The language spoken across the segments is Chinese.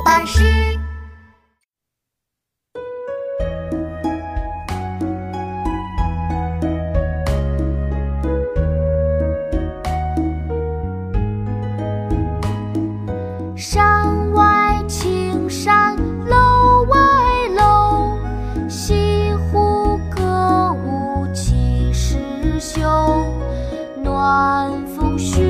作巴士。山外青山楼外楼，西湖歌舞几时休？暖风熏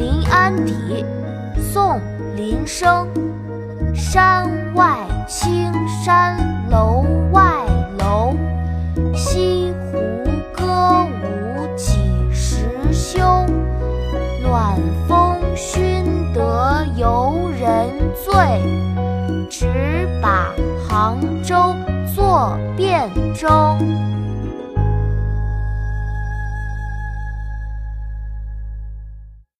临安邸，宋·林升。山外青山楼外楼，西湖歌舞几时休？暖风熏得游人醉，只把杭州作汴州。